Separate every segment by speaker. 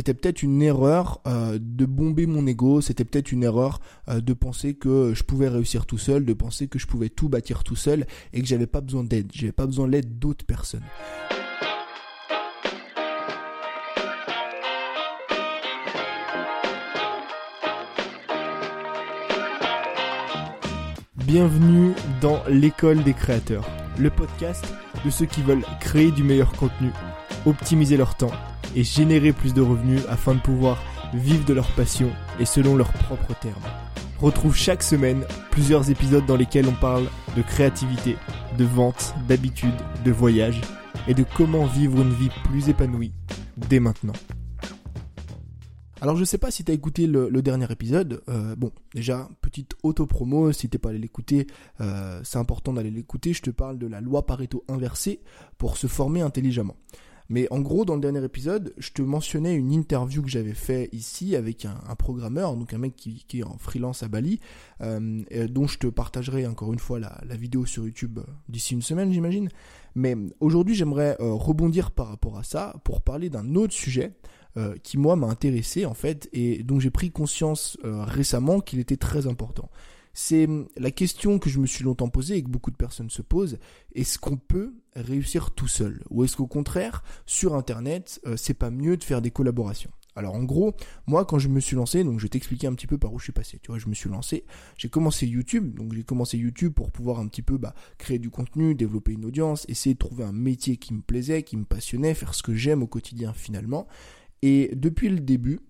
Speaker 1: c'était peut-être une erreur euh, de bomber mon ego, c'était peut-être une erreur euh, de penser que je pouvais réussir tout seul, de penser que je pouvais tout bâtir tout seul et que j'avais pas besoin d'aide, j'avais pas besoin de l'aide d'autres personnes. Bienvenue dans l'école des créateurs, le podcast de ceux qui veulent créer du meilleur contenu, optimiser leur temps et générer plus de revenus afin de pouvoir vivre de leur passion et selon leurs propres termes. Retrouve chaque semaine plusieurs épisodes dans lesquels on parle de créativité, de vente, d'habitude, de voyage et de comment vivre une vie plus épanouie dès maintenant. Alors je sais pas si t'as écouté le, dernier épisode. Euh, bon, déjà petite auto-promo. Si t'es pas allé l'écouter, euh, c'est important d'aller l'écouter. Je te parle de la loi Pareto inversée pour se former intelligemment. Mais en gros, dans le dernier épisode, je te mentionnais une interview que j'avais fait ici avec un, programmeur, donc un mec qui, est en freelance à Bali, euh, dont je te partagerai encore une fois la, vidéo sur YouTube d'ici une semaine, j'imagine. Mais aujourd'hui, j'aimerais rebondir par rapport à ça pour parler d'un autre sujet euh, qui moi m'a intéressé en fait et dont j'ai pris conscience euh, récemment qu'il était très important. C'est hum, la question que je me suis longtemps posée et que beaucoup de personnes se posent. Est-ce qu'on peut réussir tout seul? Ou est-ce qu'au contraire, sur Internet, euh, c'est pas mieux de faire des collaborations? Alors en gros, moi quand je me suis lancé, donc je vais t'expliquer un petit peu par où je suis passé. Tu vois, je me suis lancé, j'ai commencé YouTube, donc j'ai commencé YouTube pour pouvoir un petit peu bah, créer du contenu, développer une audience, essayer de trouver un métier qui me plaisait, qui me passionnait, faire ce que j'aime au quotidien finalement. Et depuis le début,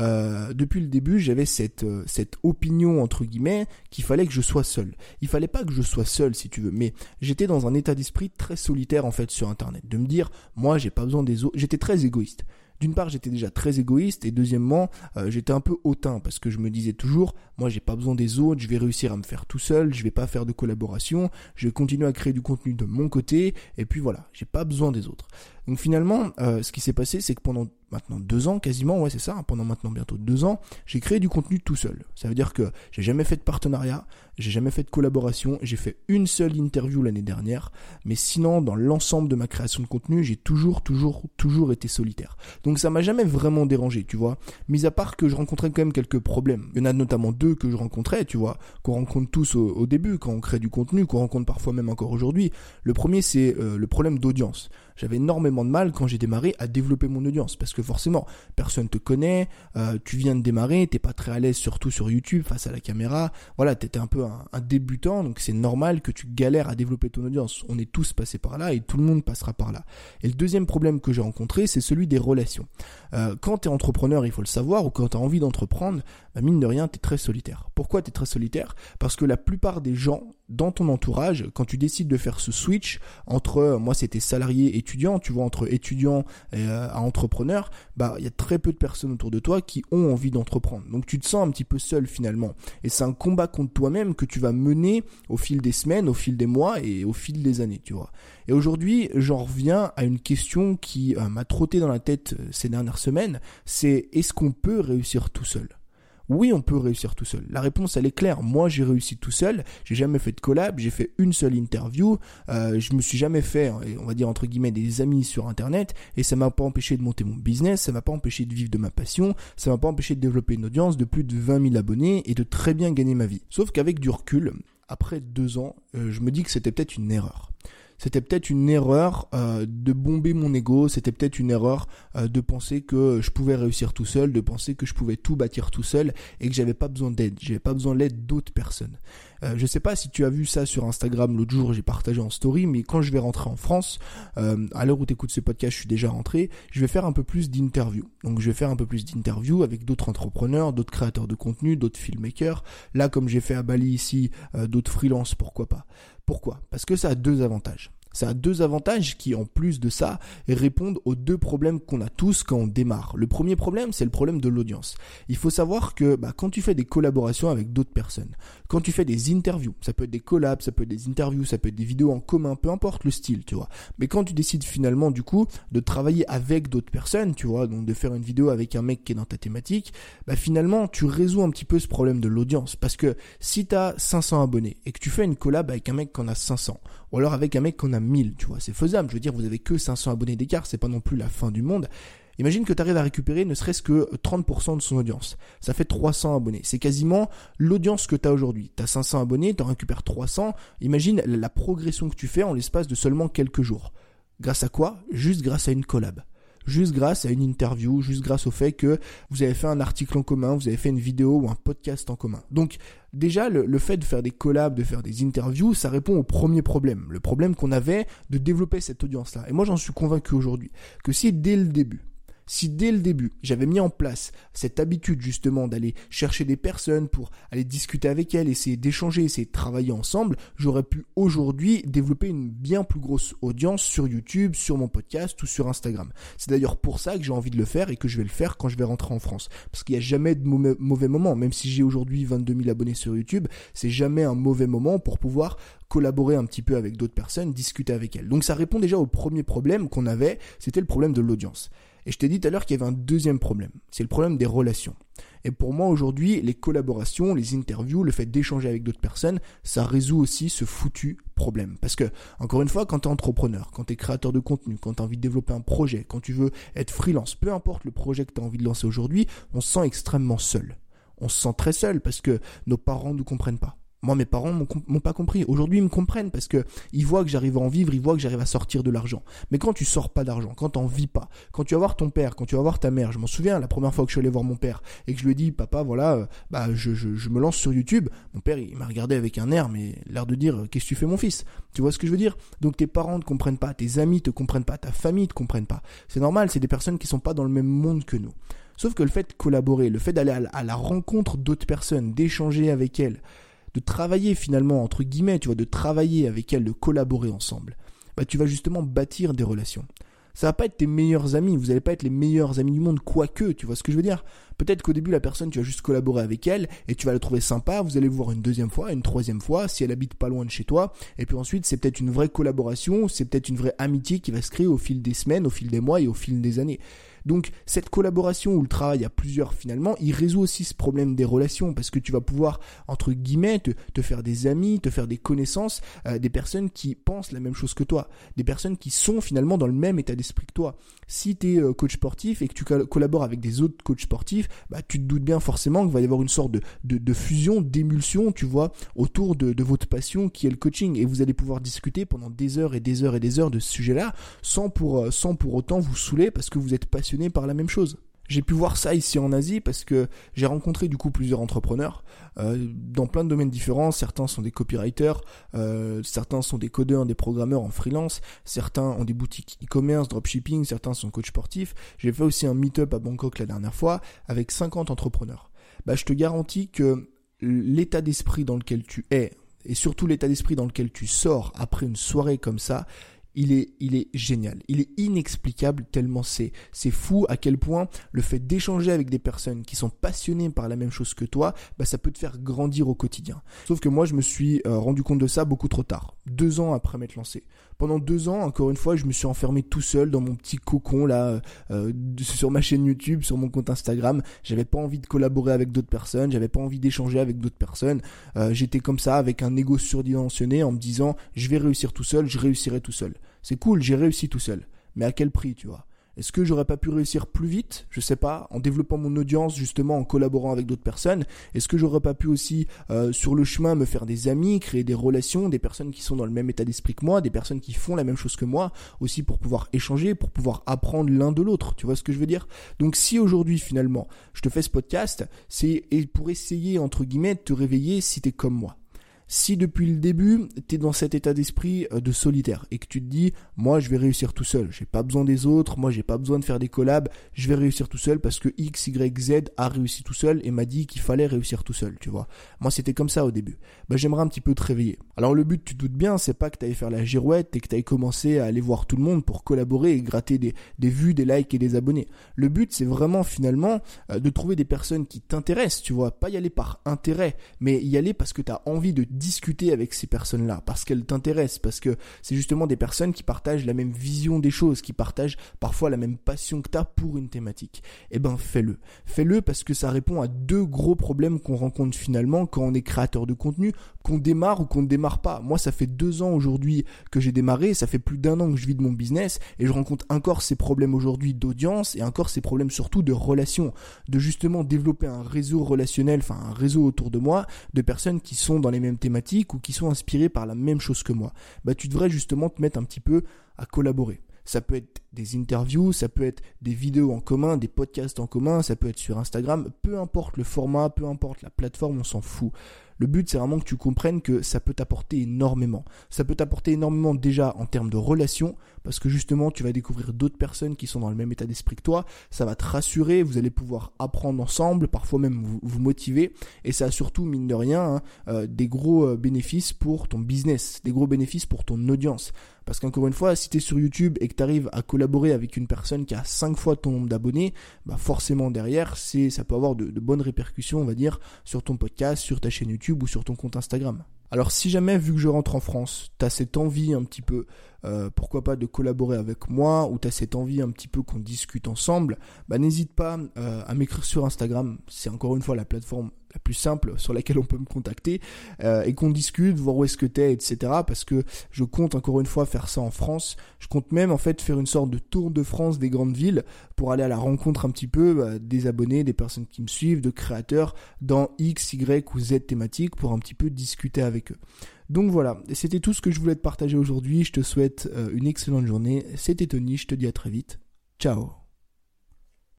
Speaker 1: euh, depuis le début, j'avais cette, euh, cette opinion, entre guillemets, qu'il fallait que je sois seul. Il fallait pas que je sois seul, si tu veux, mais j'étais dans un état d'esprit très solitaire, en fait, sur Internet. De me dire, moi, j'ai pas besoin des autres. J'étais très égoïste d'une part j'étais déjà très égoïste et deuxièmement euh, j'étais un peu hautain parce que je me disais toujours moi j'ai pas besoin des autres, je vais réussir à me faire tout seul, je vais pas faire de collaboration, je vais continuer à créer du contenu de mon côté et puis voilà, j'ai pas besoin des autres. Donc finalement euh, ce qui s'est passé c'est que pendant maintenant deux ans quasiment, ouais c'est ça, pendant maintenant bientôt deux ans, j'ai créé du contenu tout seul. Ça veut dire que j'ai jamais fait de partenariat, j'ai jamais fait de collaboration, j'ai fait une seule interview l'année dernière, mais sinon dans l'ensemble de ma création de contenu, j'ai toujours, toujours, toujours été solitaire. Donc ça m'a jamais vraiment dérangé, tu vois. Mis à part que je rencontrais quand même quelques problèmes. Il y en a notamment deux que je rencontrais, tu vois, qu'on rencontre tous au, début quand on crée du contenu, qu'on rencontre parfois même encore aujourd'hui. Le premier c'est euh, le problème d'audience j'avais énormément de mal quand j'ai démarré à développer mon audience parce que forcément personne te connaît, euh, tu viens de démarrer, t'es pas très à l'aise surtout sur YouTube face à la caméra, voilà t'étais un peu un, débutant donc c'est normal que tu galères à développer ton audience. On est tous passés par là et tout le monde passera par là. Et le deuxième problème que j'ai rencontré c'est celui des relations. Euh, quand tu es entrepreneur il faut le savoir ou quand tu as envie d'entreprendre, bah mine de rien tu es très solitaire. Pourquoi tu es très solitaire? Parce que la plupart des gens dans ton entourage, quand tu décides de faire ce switch entre, euh, moi c'était salarié étudiant, tu vois, entre étudiant et euh, à entrepreneur, bah il y a très peu de personnes autour de toi qui ont envie d'entreprendre. Donc tu te sens un petit peu seul finalement. Et c'est un combat contre toi-même que tu vas mener au fil des semaines, au fil des mois et au fil des années, tu vois. Et aujourd'hui, j'en reviens à une question qui euh, m'a trotté dans la tête ces dernières semaines, c'est est-ce qu'on peut réussir tout seul? Oui, on peut réussir tout seul. La réponse, elle est claire. Moi, j'ai réussi tout seul. J'ai jamais fait de collab. J'ai fait une seule interview. Euh, je me suis jamais fait, on va dire entre guillemets, des amis sur Internet. Et ça m'a pas empêché de monter mon business. Ça m'a pas empêché de vivre de ma passion. Ça m'a pas empêché de développer une audience de plus de 20 000 abonnés et de très bien gagner ma vie. Sauf qu'avec du recul, après deux ans, euh, je me dis que c'était peut-être une erreur c'était peut-être une erreur euh, de bomber mon ego, c'était peut-être une erreur euh, de penser que je pouvais réussir tout seul, de penser que je pouvais tout bâtir tout seul et que j'avais pas besoin d'aide, j'avais pas besoin de l'aide d'autres personnes. Euh, je sais pas si tu as vu ça sur Instagram l'autre jour, j'ai partagé en story, mais quand je vais rentrer en France, euh, à l'heure où tu écoutes ce podcast, je suis déjà rentré, je vais faire un peu plus d'interviews. Donc je vais faire un peu plus d'interviews avec d'autres entrepreneurs, d'autres créateurs de contenu, d'autres filmmakers. Là, comme j'ai fait à Bali ici, d'autres freelances, pourquoi pas? Pourquoi? Parce que ça a deux avantages. Ça a deux avantages qui, en plus de ça, répondent aux deux problèmes qu'on a tous quand on démarre. Le premier problème, c'est le problème de l'audience. Il faut savoir que bah, quand tu fais des collaborations avec d'autres personnes, quand tu fais des interviews, ça peut être des collabs, ça peut être des interviews, ça peut être des vidéos en commun, peu importe le style, tu vois. Mais quand tu décides finalement, du coup, de travailler avec d'autres personnes, tu vois, donc de faire une vidéo avec un mec qui est dans ta thématique, bah finalement, tu résous un petit peu ce problème de l'audience. Parce que si tu as 500 abonnés et que tu fais une collab avec un mec qui en a 500, ou alors avec un mec qu'on a 1000, tu vois, c'est faisable. Je veux dire, vous avez que 500 abonnés d'écart, c'est pas non plus la fin du monde. Imagine que tu arrives à récupérer ne serait-ce que 30% de son audience. Ça fait 300 abonnés. C'est quasiment l'audience que tu as aujourd'hui. Tu as 500 abonnés, tu en récupères 300. Imagine la progression que tu fais en l'espace de seulement quelques jours. Grâce à quoi? Juste grâce à une collab juste grâce à une interview, juste grâce au fait que vous avez fait un article en commun, vous avez fait une vidéo ou un podcast en commun. Donc déjà, le, fait de faire des collabs, de faire des interviews, ça répond au premier problème, le problème qu'on avait de développer cette audience-là. Et moi, j'en suis convaincu aujourd'hui que si dès le début, si dès le début, j'avais mis en place cette habitude justement d'aller chercher des personnes pour aller discuter avec elles, essayer d'échanger, essayer de travailler ensemble, j'aurais pu aujourd'hui développer une bien plus grosse audience sur YouTube, sur mon podcast ou sur Instagram. C'est d'ailleurs pour ça que j'ai envie de le faire et que je vais le faire quand je vais rentrer en France. Parce qu'il n'y a jamais de mauvais moment. Même si j'ai aujourd'hui 22 000 abonnés sur YouTube, c'est jamais un mauvais moment pour pouvoir collaborer un petit peu avec d'autres personnes, discuter avec elles. Donc ça répond déjà au premier problème qu'on avait, c'était le problème de l'audience. Et je t'ai dit tout à l'heure qu'il y avait un deuxième problème, c'est le problème des relations. Et pour moi aujourd'hui, les collaborations, les interviews, le fait d'échanger avec d'autres personnes, ça résout aussi ce foutu problème. Parce que, encore une fois, quand tu es entrepreneur, quand tu es créateur de contenu, quand tu as envie de développer un projet, quand tu veux être freelance, peu importe le projet que tu as envie de lancer aujourd'hui, on se sent extrêmement seul. On se sent très seul parce que nos parents ne nous comprennent pas. Moi, mes parents m'ont pas compris. Aujourd'hui, ils me comprennent parce que ils voient que j'arrive à en vivre, ils voient que j'arrive à sortir de l'argent. Mais quand tu sors pas d'argent, quand t'en vis pas, quand tu vas voir ton père, quand tu vas voir ta mère, je m'en souviens la première fois que je suis allé voir mon père et que je lui ai dit, papa, voilà, euh, bah, je, je, je, me lance sur YouTube. Mon père, il m'a regardé avec un air, mais l'air de dire, qu'est-ce que tu fais, mon fils? Tu vois ce que je veux dire? Donc tes parents ne comprennent pas, tes amis te comprennent pas, ta famille te comprennent pas. C'est normal, c'est des personnes qui sont pas dans le même monde que nous. Sauf que le fait de collaborer, le fait d'aller à la rencontre d'autres personnes, d'échanger avec elles, de travailler finalement, entre guillemets, tu vois, de travailler avec elle, de collaborer ensemble, bah, tu vas justement bâtir des relations. Ça va pas être tes meilleurs amis, vous n'allez pas être les meilleurs amis du monde, quoique, tu vois ce que je veux dire? Peut-être qu'au début, la personne, tu vas juste collaborer avec elle et tu vas la trouver sympa, vous allez vous voir une deuxième fois, une troisième fois, si elle habite pas loin de chez toi, et puis ensuite, c'est peut-être une vraie collaboration, c'est peut-être une vraie amitié qui va se créer au fil des semaines, au fil des mois et au fil des années. Donc cette collaboration ou le travail à plusieurs finalement, il résout aussi ce problème des relations parce que tu vas pouvoir entre guillemets te, faire des amis, te faire des connaissances, euh, des personnes qui pensent la même chose que toi, des personnes qui sont finalement dans le même état d'esprit que toi. Si tu es euh, coach sportif et que tu collabores avec des autres coachs sportifs, bah, tu te doutes bien forcément qu'il va y avoir une sorte de, fusion, d'émulsion, tu vois, autour de, de votre passion qui est le coaching et vous allez pouvoir discuter pendant des heures et des heures et des heures de ce sujet-là sans pour, euh, sans pour autant vous saouler parce que vous êtes passionné par la même chose. J'ai pu voir ça ici en Asie parce que j'ai rencontré du coup plusieurs entrepreneurs euh, dans plein de domaines différents. Certains sont des copywriters, euh, certains sont des codeurs, des programmeurs en freelance, certains ont des boutiques e-commerce, dropshipping, certains sont coachs sportifs. J'ai fait aussi un meet-up à Bangkok la dernière fois avec 50 entrepreneurs. Bah, je te garantis que l'état d'esprit dans lequel tu es et surtout l'état d'esprit dans lequel tu sors après une soirée comme ça, il est, il est génial. Il est inexplicable tellement c'est, c'est fou à quel point le fait d'échanger avec des personnes qui sont passionnées par la même chose que toi, bah, ça peut te faire grandir au quotidien. Sauf que moi, je me suis euh, rendu compte de ça beaucoup trop tard. Deux ans après m'être lancé. Pendant deux ans, encore une fois, je me suis enfermé tout seul dans mon petit cocon là, euh, sur ma chaîne YouTube, sur mon compte Instagram. J'avais pas envie de collaborer avec d'autres personnes, j'avais pas envie d'échanger avec d'autres personnes. Euh, j'étais comme ça avec un ego surdimensionné en me disant je vais réussir tout seul, je réussirai tout seul. C'est cool, j'ai réussi tout seul. Mais à quel prix, tu vois? Est-ce que j'aurais pas pu réussir plus vite? Je sais pas, en développant mon audience justement, en collaborant avec d'autres personnes. Est-ce que j'aurais pas pu aussi euh, sur le chemin me faire des amis, créer des relations, des personnes qui sont dans le même état d'esprit que moi, des personnes qui font la même chose que moi, aussi pour pouvoir échanger, pour pouvoir apprendre l'un de l'autre? Tu vois ce que je veux dire? Donc si aujourd'hui finalement je te fais ce podcast, c'est pour essayer entre guillemets de te réveiller si t'es comme moi si depuis le début, tu es dans cet état d'esprit euh, de solitaire et que tu te dis, moi je vais réussir tout seul, j'ai pas besoin des autres, moi j'ai pas besoin de faire des collabs, je vais réussir tout seul parce que X, Y, Z a réussi tout seul et m'a dit qu'il fallait réussir tout seul, tu vois. Moi c'était comme ça au début. Bah, j'aimerais un petit peu te réveiller. Alors le but, tu te doutes bien, c'est pas que tu faire la girouette et que tu commencé à aller voir tout le monde pour collaborer et gratter des, des vues, des likes et des abonnés. Le but, c'est vraiment finalement euh, de trouver des personnes qui t'intéressent, tu vois, pas y aller par intérêt, mais y aller parce que tu as envie de discuter avec ces personnes-là parce qu'elles t'intéressent, parce que c'est justement des personnes qui partagent la même vision des choses, qui partagent parfois la même passion que tu as pour une thématique. Eh ben fais-le. Fais-le parce que ça répond à deux gros problèmes qu'on rencontre finalement quand on est créateur de contenu, qu'on démarre ou qu'on ne démarre pas. Moi, ça fait deux ans aujourd'hui que j'ai démarré, ça fait plus d'un an que je vis de mon business et je rencontre encore ces problèmes aujourd'hui d'audience et encore ces problèmes surtout de relations, de justement développer un réseau relationnel, enfin un réseau autour de moi de personnes qui sont dans les mêmes thématiques ou qui sont inspirées par la même chose que moi. Bah, tu devrais justement te mettre un petit peu à collaborer. Ça peut être des interviews, ça peut être des vidéos en commun, des podcasts en commun, ça peut être sur Instagram, peu importe le format, peu importe la plateforme, on s'en fout. Le but, c'est vraiment que tu comprennes que ça peut t'apporter énormément. Ça peut t'apporter énormément déjà en termes de relations, parce que justement, tu vas découvrir d'autres personnes qui sont dans le même état d'esprit que toi. Ça va te rassurer, vous allez pouvoir apprendre ensemble, parfois même vous, motiver, et ça a surtout, mine de rien, hein, euh, des gros euh, bénéfices pour ton business, des gros bénéfices pour ton audience. Parce qu'encore une fois, si tu es sur YouTube et que tu arrives à collaborer avec une personne qui a 5 fois ton nombre d'abonnés, bah forcément derrière, c'est ça peut avoir de bonnes répercussions, on va dire, sur ton podcast, sur ta chaîne YouTube ou sur ton compte Instagram. Alors si jamais, vu que je rentre en France, tu as cette envie un petit peu, euh, pourquoi pas de collaborer avec moi, ou tu as cette envie un petit peu qu'on discute ensemble, bah n'hésite pas euh, à m'écrire sur Instagram. C'est encore une fois la plateforme la plus simple sur laquelle on peut me contacter euh, et qu'on discute, voir où est-ce que t'es, etc. Parce que je compte encore une fois faire ça en France. Je compte même en fait faire une sorte de tour de France des grandes villes pour aller à la rencontre un petit peu bah, des abonnés, des personnes qui me suivent, de créateurs dans X, Y ou Z thématiques pour un petit peu discuter avec eux. Donc voilà, c'était tout ce que je voulais te partager aujourd'hui. Je te souhaite euh, une excellente journée. C'était Tony, je te dis à très vite. Ciao